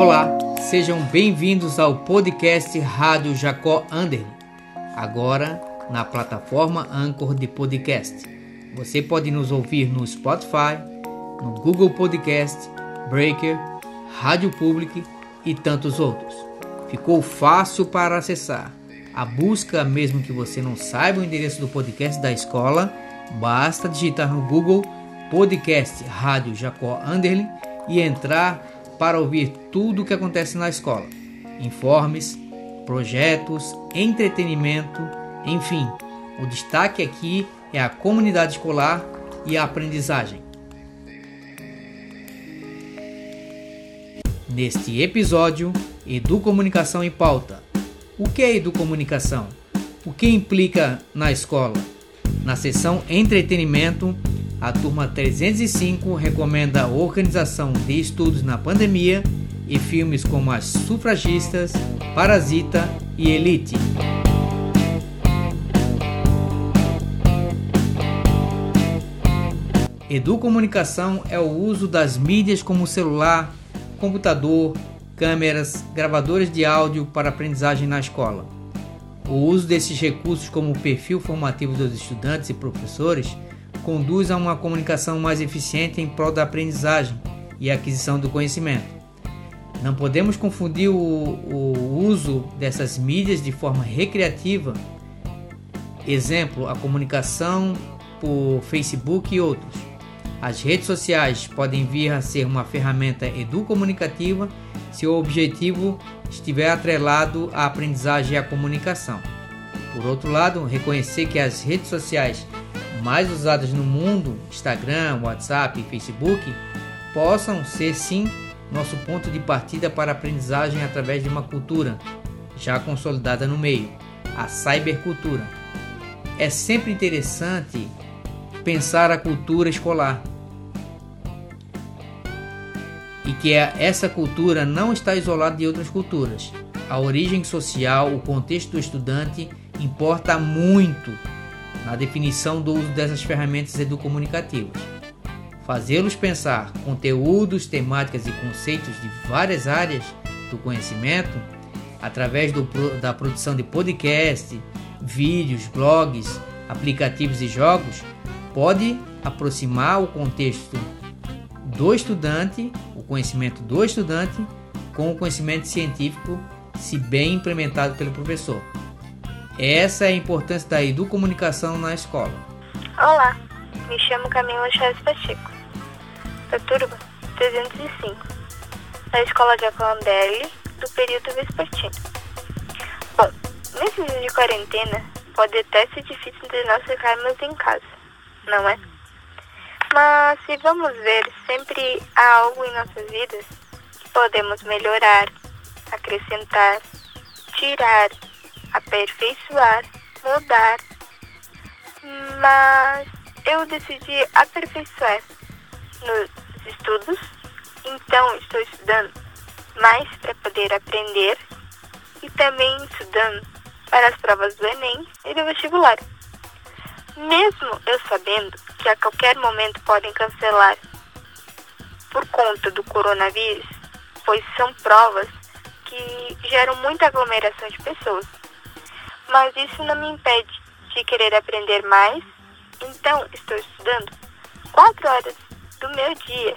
Olá, sejam bem-vindos ao podcast Rádio Jacó Anderle, agora na plataforma Anchor de podcast. Você pode nos ouvir no Spotify, no Google Podcast, Breaker, Rádio Public e tantos outros. Ficou fácil para acessar. A busca, mesmo que você não saiba o endereço do podcast da escola, basta digitar no Google Podcast Rádio Jacó Anderle e entrar para ouvir tudo o que acontece na escola. Informes, projetos, entretenimento, enfim. O destaque aqui é a comunidade escolar e a aprendizagem. Neste episódio, Educomunicação em Pauta. O que é educomunicação? O que implica na escola? Na seção Entretenimento, a turma 305 recomenda a organização de estudos na pandemia e filmes como As Sufragistas, Parasita e Elite. Educomunicação é o uso das mídias como celular, computador, câmeras, gravadores de áudio para aprendizagem na escola. O uso desses recursos como perfil formativo dos estudantes e professores conduz a uma comunicação mais eficiente em prol da aprendizagem e aquisição do conhecimento. Não podemos confundir o, o uso dessas mídias de forma recreativa, exemplo, a comunicação por Facebook e outros. As redes sociais podem vir a ser uma ferramenta educomunicativa se o objetivo estiver atrelado à aprendizagem e à comunicação. Por outro lado, reconhecer que as redes sociais mais usadas no mundo, Instagram, WhatsApp e Facebook, possam ser sim nosso ponto de partida para aprendizagem através de uma cultura já consolidada no meio, a cybercultura. É sempre interessante pensar a cultura escolar e que é, essa cultura não está isolada de outras culturas. A origem social, o contexto do estudante importa muito na definição do uso dessas ferramentas educomunicativas. Fazê-los pensar conteúdos, temáticas e conceitos de várias áreas do conhecimento através do, da produção de podcast, vídeos, blogs, aplicativos e jogos pode aproximar o contexto do estudante, o conhecimento do estudante, com o conhecimento científico, se bem implementado pelo professor. Essa é a importância da educomunicação na escola. Olá, me chamo Camila Chaves Pacheco, da turma 305, da Escola de Acandelli, do período vespertino. Bom, nesses dias de quarentena, pode até ser difícil de nós ficarmos em casa, não é? Mas se vamos ver, sempre há algo em nossas vidas que podemos melhorar, acrescentar, tirar aperfeiçoar, mudar. Mas eu decidi aperfeiçoar nos estudos, então estou estudando mais para poder aprender e também estudando para as provas do Enem e do vestibular. Mesmo eu sabendo que a qualquer momento podem cancelar por conta do coronavírus, pois são provas que geram muita aglomeração de pessoas mas isso não me impede de querer aprender mais. Então, estou estudando quatro horas do meu dia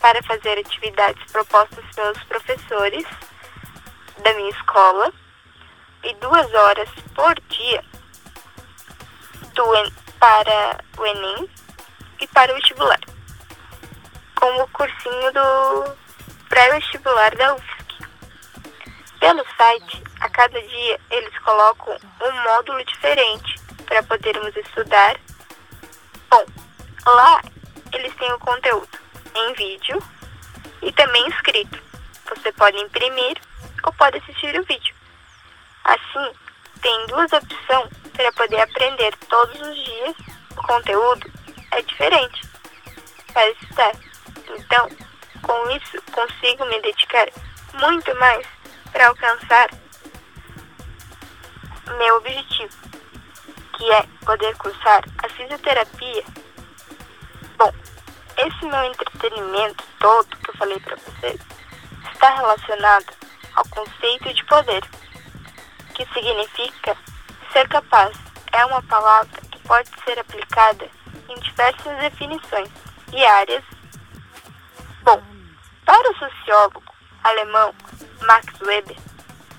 para fazer atividades propostas pelos professores da minha escola e duas horas por dia do, para o Enem e para o vestibular, como o cursinho do pré-vestibular da UFSC. Pelo site, a cada dia eles colocam um módulo diferente para podermos estudar. Bom, lá eles têm o conteúdo em vídeo e também escrito. Você pode imprimir ou pode assistir o vídeo. Assim, tem duas opções para poder aprender todos os dias. O conteúdo é diferente para estudar. Então, com isso, consigo me dedicar muito mais para alcançar meu objetivo, que é poder cursar a fisioterapia Bom, esse meu entretenimento todo que eu falei para vocês está relacionado ao conceito de poder, que significa ser capaz. É uma palavra que pode ser aplicada em diversas definições e áreas. Bom, para o sociólogo alemão Max Weber,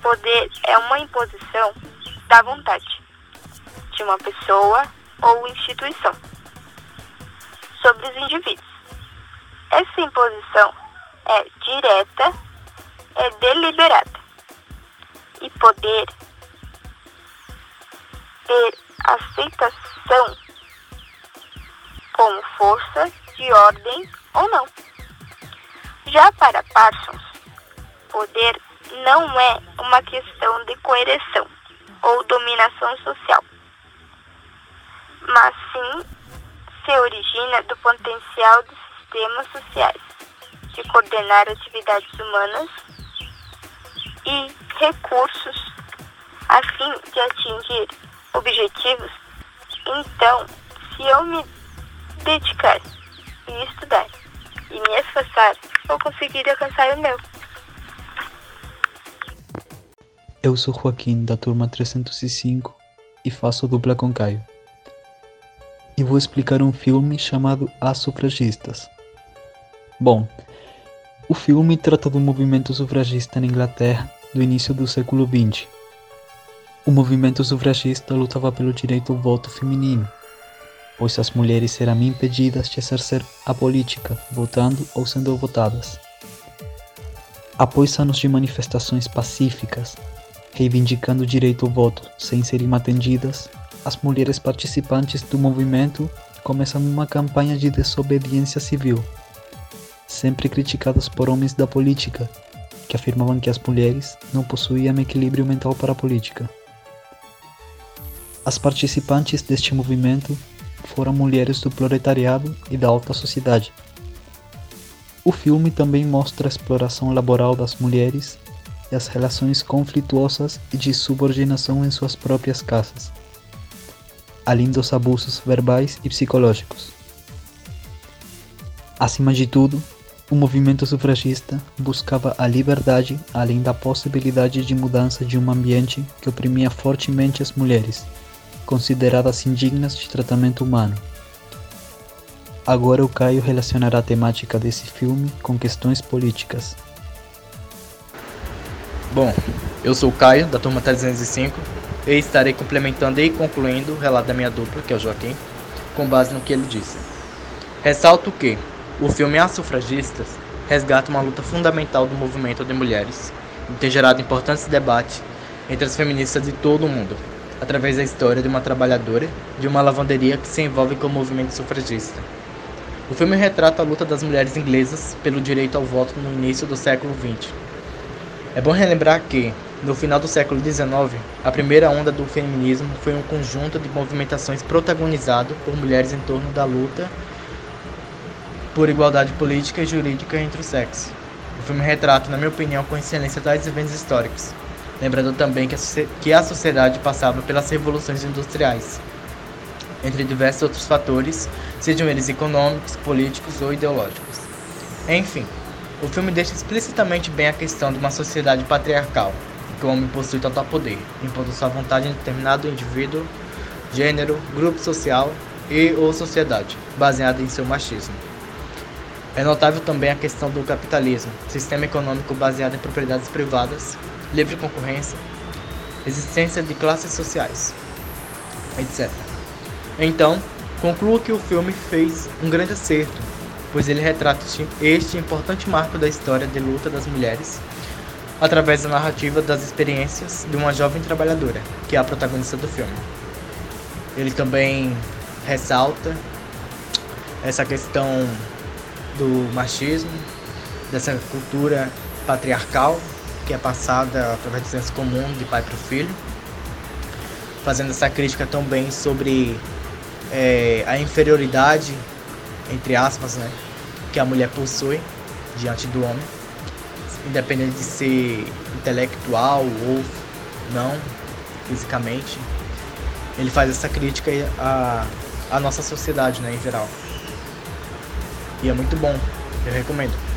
poder é uma imposição da vontade de uma pessoa ou instituição sobre os indivíduos. Essa imposição é direta, é deliberada e poder ter aceitação como força de ordem ou não. Já para Parsons, poder não é uma questão de coerção ou dominação social, mas sim se origina do potencial dos sistemas sociais de coordenar atividades humanas e recursos a fim de atingir objetivos. Então, se eu me dedicar e estudar e me esforçar, vou conseguir alcançar o meu. Eu sou Joaquim, da turma 305, e faço dupla com Caio. E vou explicar um filme chamado As Sufragistas. Bom, o filme trata do movimento sufragista na Inglaterra do início do século XX. O movimento sufragista lutava pelo direito ao voto feminino, pois as mulheres eram impedidas de exercer a política, votando ou sendo votadas. Após anos de manifestações pacíficas, reivindicando o direito ao voto sem serem atendidas, as mulheres participantes do movimento começam uma campanha de desobediência civil, sempre criticadas por homens da política, que afirmavam que as mulheres não possuíam equilíbrio mental para a política. As participantes deste movimento foram mulheres do proletariado e da alta sociedade. O filme também mostra a exploração laboral das mulheres e as relações conflituosas e de subordinação em suas próprias casas, além dos abusos verbais e psicológicos. Acima de tudo, o movimento sufragista buscava a liberdade além da possibilidade de mudança de um ambiente que oprimia fortemente as mulheres, consideradas indignas de tratamento humano. Agora o Caio relacionará a temática desse filme com questões políticas. Bom, eu sou o Caio, da turma 305, e estarei complementando e concluindo o relato da minha dupla, que é o Joaquim, com base no que ele disse. Ressalto que o filme As Sufragistas resgata uma luta fundamental do movimento de mulheres e tem gerado importantes debates entre as feministas de todo o mundo, através da história de uma trabalhadora de uma lavanderia que se envolve com o movimento sufragista. O filme retrata a luta das mulheres inglesas pelo direito ao voto no início do século XX é bom relembrar que, no final do século XIX, a primeira onda do feminismo foi um conjunto de movimentações protagonizado por mulheres em torno da luta por igualdade política e jurídica entre os sexos. O filme retrata, na minha opinião, com excelência tais eventos históricos, lembrando também que a, que a sociedade passava pelas revoluções industriais, entre diversos outros fatores, sejam eles econômicos, políticos ou ideológicos. Enfim, o filme deixa explicitamente bem a questão de uma sociedade patriarcal, em que o homem possui total poder, impondo sua vontade em determinado indivíduo, gênero, grupo social e ou sociedade, baseada em seu machismo. É notável também a questão do capitalismo, sistema econômico baseado em propriedades privadas, livre concorrência, existência de classes sociais, etc. Então, concluo que o filme fez um grande acerto pois ele retrata este importante marco da história de luta das mulheres através da narrativa das experiências de uma jovem trabalhadora, que é a protagonista do filme. Ele também ressalta essa questão do machismo, dessa cultura patriarcal que é passada através do senso comum de pai para o filho, fazendo essa crítica também sobre é, a inferioridade entre aspas, né, que a mulher possui diante do homem, independente de ser intelectual ou não, fisicamente. Ele faz essa crítica à, à nossa sociedade, né, em geral. E é muito bom, eu recomendo.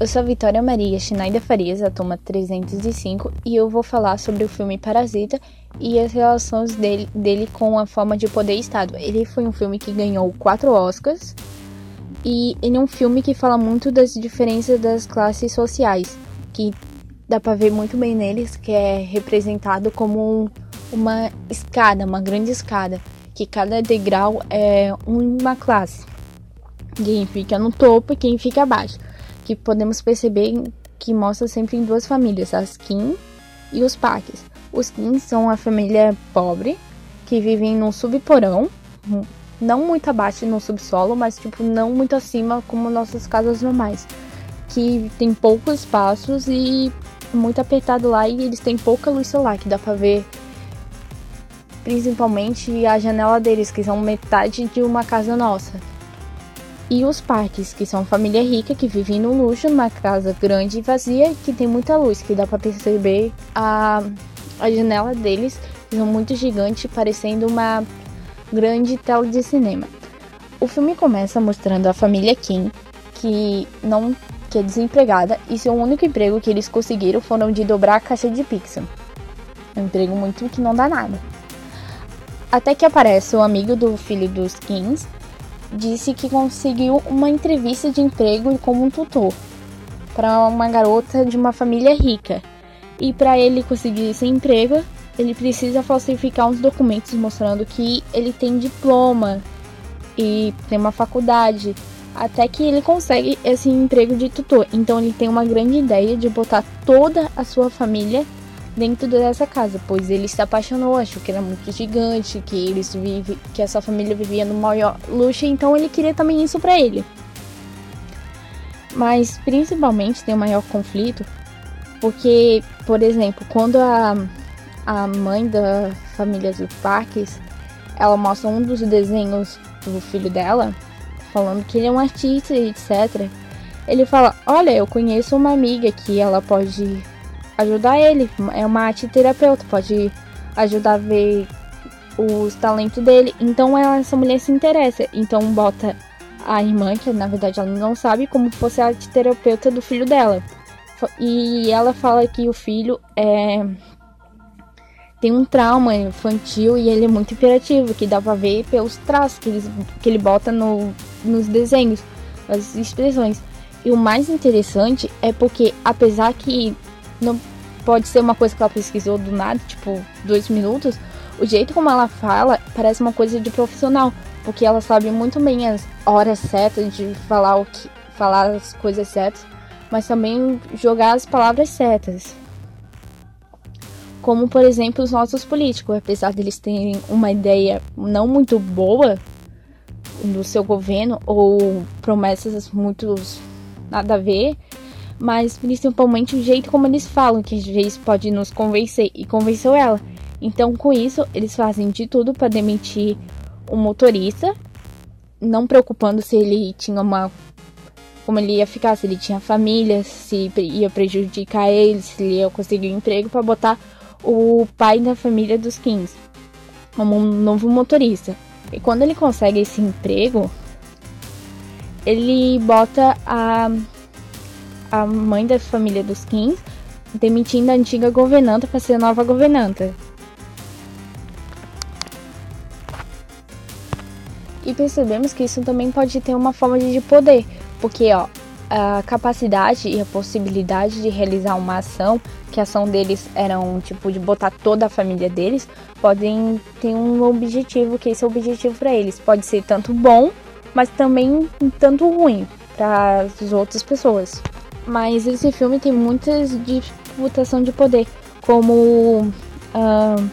Eu sou a Vitória Maria Schneider Farias, da turma 305, e eu vou falar sobre o filme Parasita e as relações dele, dele com a forma de poder e Estado. Ele foi um filme que ganhou quatro Oscars e ele é um filme que fala muito das diferenças das classes sociais, que dá para ver muito bem neles, que é representado como um, uma escada, uma grande escada, que cada degrau é uma classe. Quem fica no topo e quem fica abaixo que podemos perceber que mostra sempre em duas famílias, as Kim e os Parks. Os Kim são a família pobre que vivem num subporão, não muito abaixo no subsolo, mas tipo não muito acima como nossas casas normais, que tem poucos espaços e muito apertado lá e eles têm pouca luz solar, que dá para ver principalmente a janela deles, que são metade de uma casa nossa e os parques, que são família rica que vivem no luxo numa casa grande e vazia que tem muita luz, que dá para perceber a, a janela deles, que são muito gigantes, parecendo uma grande tela de cinema. O filme começa mostrando a família Kim, que não que é desempregada e seu único emprego que eles conseguiram foram de dobrar a caixa de pizza. Um emprego muito que não dá nada. Até que aparece o amigo do filho dos Kings, disse que conseguiu uma entrevista de emprego como um tutor para uma garota de uma família rica. E para ele conseguir esse emprego, ele precisa falsificar uns documentos mostrando que ele tem diploma e tem uma faculdade, até que ele consegue esse emprego de tutor. Então ele tem uma grande ideia de botar toda a sua família dentro dessa casa, pois ele se apaixonou, achou que era muito gigante, que eles vive, que essa família vivia no maior luxo, então ele queria também isso para ele. Mas principalmente tem o um maior conflito porque, por exemplo, quando a, a mãe da família dos Parques, ela mostra um dos desenhos do filho dela, falando que ele é um artista etc. Ele fala: Olha, eu conheço uma amiga que ela pode ajudar ele. É uma arte terapeuta, pode ajudar a ver os talentos dele. Então essa mulher se interessa. Então bota a irmã, que na verdade ela não sabe, como fosse a arte terapeuta do filho dela. E ela fala que o filho é tem um trauma infantil e ele é muito imperativo, que dá pra ver pelos traços que ele, que ele bota no, nos desenhos, as expressões. E o mais interessante é porque, apesar que não pode ser uma coisa que ela pesquisou do nada, tipo, dois minutos, o jeito como ela fala parece uma coisa de profissional, porque ela sabe muito bem as horas certas de falar o que, falar as coisas certas, mas também jogar as palavras certas. Como, por exemplo, os nossos políticos, apesar deles terem uma ideia não muito boa do seu governo ou promessas muito nada a ver, mas principalmente o jeito como eles falam, que às vezes pode nos convencer, e convenceu ela. Então, com isso, eles fazem de tudo para demitir o motorista, não preocupando se ele tinha uma. como ele ia ficar, se ele tinha família, se ia prejudicar ele, se ele ia conseguir um emprego, para botar o pai da família dos Kings como um novo motorista. E quando ele consegue esse emprego, ele bota a a mãe da família dos Kings, demitindo a antiga governanta para ser nova governanta. E percebemos que isso também pode ter uma forma de poder, porque ó, a capacidade e a possibilidade de realizar uma ação, que a ação deles era um tipo de botar toda a família deles, podem ter um objetivo, que esse é o objetivo para eles. Pode ser tanto bom, mas também tanto ruim para as outras pessoas. Mas esse filme tem muitas disputação de poder, como uh,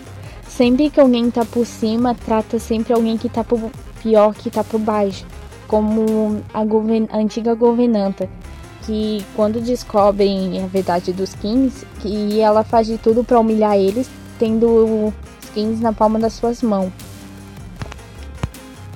sempre que alguém tá por cima, trata sempre alguém que tá por pior que tá por baixo, como a, a antiga governanta, que quando descobrem a verdade dos Kings, que ela faz de tudo para humilhar eles, tendo os Kings na palma das suas mãos.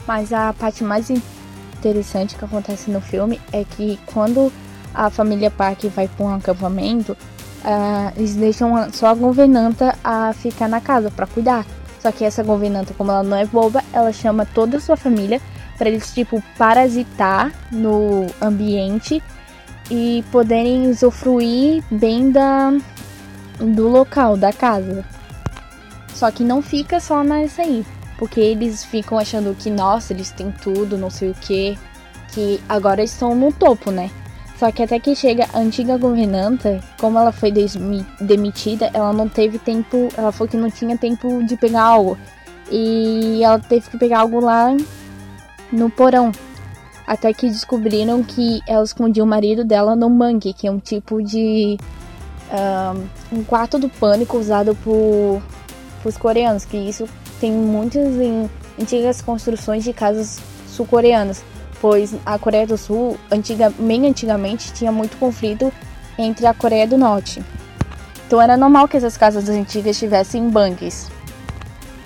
Mas a parte mais interessante que acontece no filme é que quando a família Park vai para um acampamento, uh, eles deixam só a governanta a ficar na casa para cuidar. Só que essa governanta, como ela não é boba, ela chama toda a sua família para eles tipo parasitar no ambiente e poderem usufruir bem da do local, da casa. Só que não fica só nessa aí, porque eles ficam achando que nossa, eles têm tudo, não sei o que, que agora estão no topo, né? Só que até que chega a antiga governanta, como ela foi demitida, ela não teve tempo, ela falou que não tinha tempo de pegar algo. E ela teve que pegar algo lá no porão. Até que descobriram que ela escondia o marido dela no mangue, que é um tipo de. Um, um quarto do pânico usado por, os coreanos, que isso tem muitas em antigas construções de casas sul-coreanas pois a Coreia do Sul, antiga, bem antigamente, tinha muito conflito entre a Coreia do Norte. Então era normal que essas casas antigas tivessem bangues.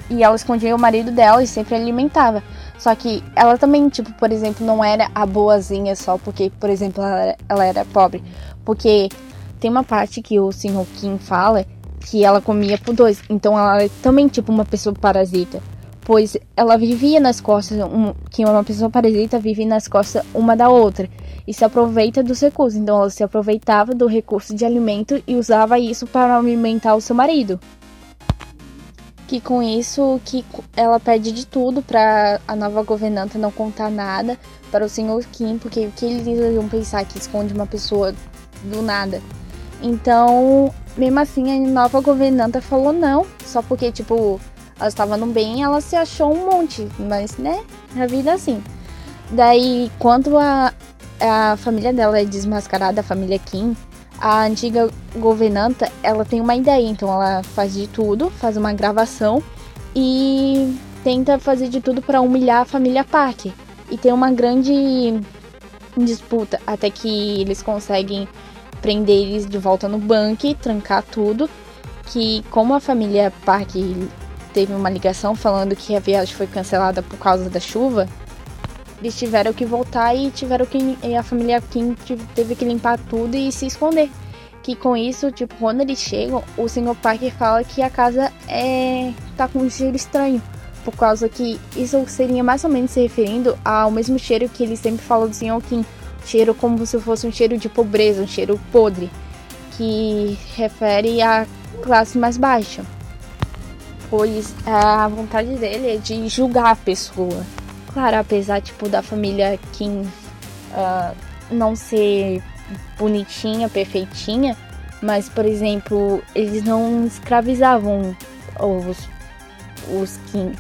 E ela escondia o marido dela e sempre alimentava. Só que ela também, tipo, por exemplo, não era a boazinha só porque, por exemplo, ela era, ela era pobre. Porque tem uma parte que o Sr. Kim fala que ela comia por dois. Então ela é também, tipo, uma pessoa parasita pois ela vivia nas costas, um, que uma pessoa parasita vive nas costas uma da outra e se aproveita dos recursos. Então ela se aproveitava do recurso de alimento e usava isso para alimentar o seu marido. Que com isso que ela pede de tudo para a nova governanta não contar nada para o senhor Kim, porque o que eles iam pensar que esconde uma pessoa do nada. Então, mesmo assim, a nova governanta falou não, só porque tipo ela estava no bem ela se achou um monte, mas né, a vida é assim. Daí, quando a, a família dela é desmascarada, a família Kim, a antiga governanta, ela tem uma ideia, então ela faz de tudo, faz uma gravação e tenta fazer de tudo para humilhar a família Park. E tem uma grande disputa até que eles conseguem prender eles de volta no banco, trancar tudo. Que como a família Park teve uma ligação falando que a viagem foi cancelada por causa da chuva, eles tiveram que voltar e tiveram que e a família Kim teve que limpar tudo e se esconder. Que com isso, tipo, quando eles chegam, o Sr. Parker fala que a casa é tá com um cheiro estranho, por causa que isso seria mais ou menos se referindo ao mesmo cheiro que ele sempre fala do Sr. Kim, cheiro como se fosse um cheiro de pobreza, um cheiro podre, que refere à classe mais baixa pois a vontade dele é de julgar a pessoa. Claro, apesar tipo da família Kim uh, não ser bonitinha, perfeitinha, mas por exemplo, eles não escravizavam os os Kim.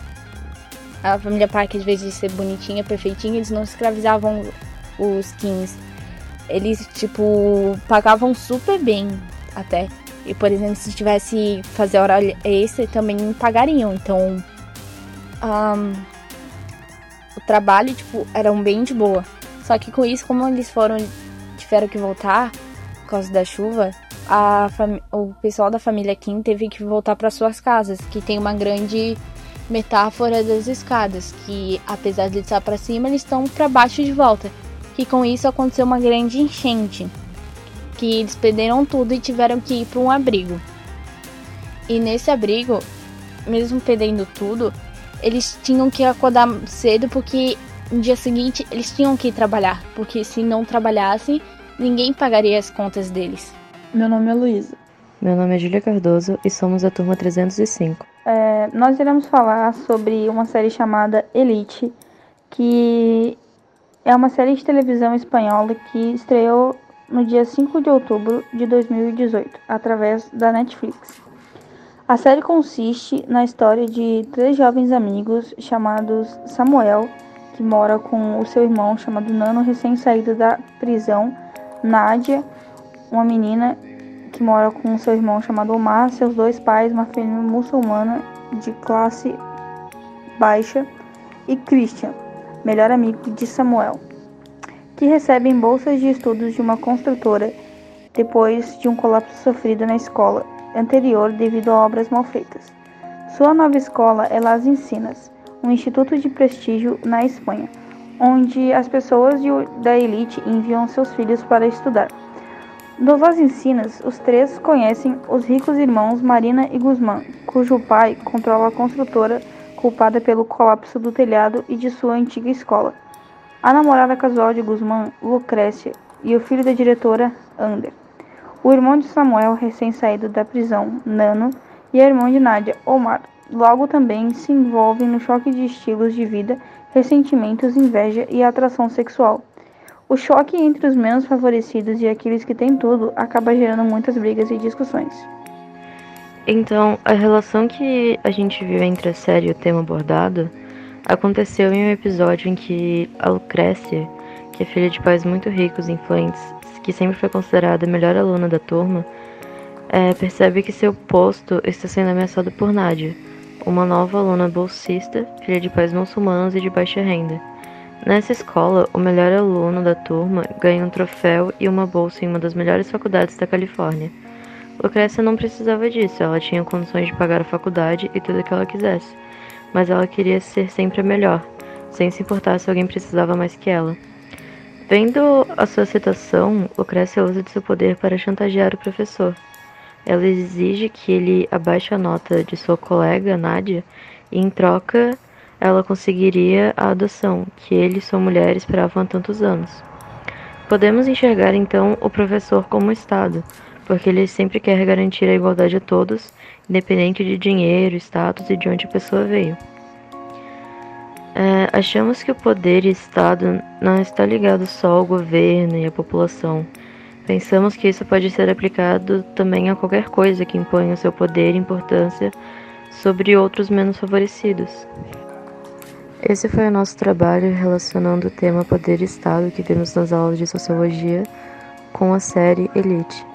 A família Park, às vezes, de ser bonitinha, perfeitinha, eles não escravizavam os Kings. Eles, tipo, pagavam super bem até. E, por exemplo, se tivesse fazer hora extra, também pagariam. Então, um, o trabalho, tipo, era um bem de boa. Só que com isso, como eles foram, tiveram que voltar por causa da chuva, a o pessoal da família Kim teve que voltar para suas casas, que tem uma grande metáfora das escadas, que apesar de estar para cima, eles estão para baixo de volta. Que com isso aconteceu uma grande enchente que eles perderam tudo e tiveram que ir para um abrigo. E nesse abrigo, mesmo perdendo tudo, eles tinham que acordar cedo porque no dia seguinte eles tinham que ir trabalhar, porque se não trabalhassem, ninguém pagaria as contas deles. Meu nome é Luísa. Meu nome é Júlia Cardoso e somos a turma 305. É, nós iremos falar sobre uma série chamada Elite, que é uma série de televisão espanhola que estreou no dia 5 de outubro de 2018, através da Netflix. A série consiste na história de três jovens amigos chamados Samuel, que mora com o seu irmão chamado Nano, recém-saído da prisão, Nádia, uma menina que mora com seu irmão chamado Omar, seus dois pais, uma família muçulmana de classe baixa, e Christian, melhor amigo de Samuel que recebem bolsas de estudos de uma construtora depois de um colapso sofrido na escola anterior devido a obras mal feitas. Sua nova escola é Las Encinas, um instituto de prestígio na Espanha, onde as pessoas da elite enviam seus filhos para estudar. No Las Encinas, os três conhecem os ricos irmãos Marina e Guzmán, cujo pai controla a construtora culpada pelo colapso do telhado e de sua antiga escola. A namorada casual de Guzmán, Lucrécia, e o filho da diretora, Ander. O irmão de Samuel, recém-saído da prisão, Nano, e a irmã de Nádia, Omar, logo também se envolvem no choque de estilos de vida, ressentimentos, inveja e atração sexual. O choque entre os menos favorecidos e aqueles que têm tudo acaba gerando muitas brigas e discussões. Então, a relação que a gente viu entre a série e o tema abordado aconteceu em um episódio em que a Lucrécia, que é filha de pais muito ricos e influentes, que sempre foi considerada a melhor aluna da turma, é, percebe que seu posto está sendo ameaçado por Nádia, uma nova aluna bolsista, filha de pais muçulmanos e de baixa renda. Nessa escola, o melhor aluno da turma ganha um troféu e uma bolsa em uma das melhores faculdades da Califórnia. Lucrécia não precisava disso, ela tinha condições de pagar a faculdade e tudo o que ela quisesse, mas ela queria ser sempre a melhor, sem se importar se alguém precisava mais que ela. Vendo a sua citação, Lucrécia usa de seu poder para chantagear o professor. Ela exige que ele abaixe a nota de sua colega, Nádia, e em troca ela conseguiria a adoção que ele e sua mulher esperavam há tantos anos. Podemos enxergar então o professor como Estado, porque ele sempre quer garantir a igualdade a todos, independente de dinheiro, status e de onde a pessoa veio. É, achamos que o poder e Estado não está ligado só ao governo e à população. Pensamos que isso pode ser aplicado também a qualquer coisa que imponha o seu poder e importância sobre outros menos favorecidos. Esse foi o nosso trabalho relacionando o tema Poder e Estado que vimos nas aulas de Sociologia com a série Elite.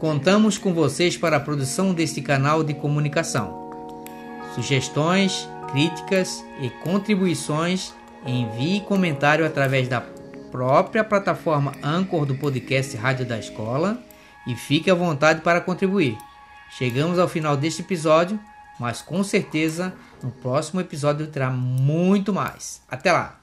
Contamos com vocês para a produção deste canal de comunicação. Sugestões, críticas e contribuições, envie comentário através da própria plataforma Anchor do podcast Rádio da Escola e fique à vontade para contribuir. Chegamos ao final deste episódio, mas com certeza no próximo episódio terá muito mais. Até lá!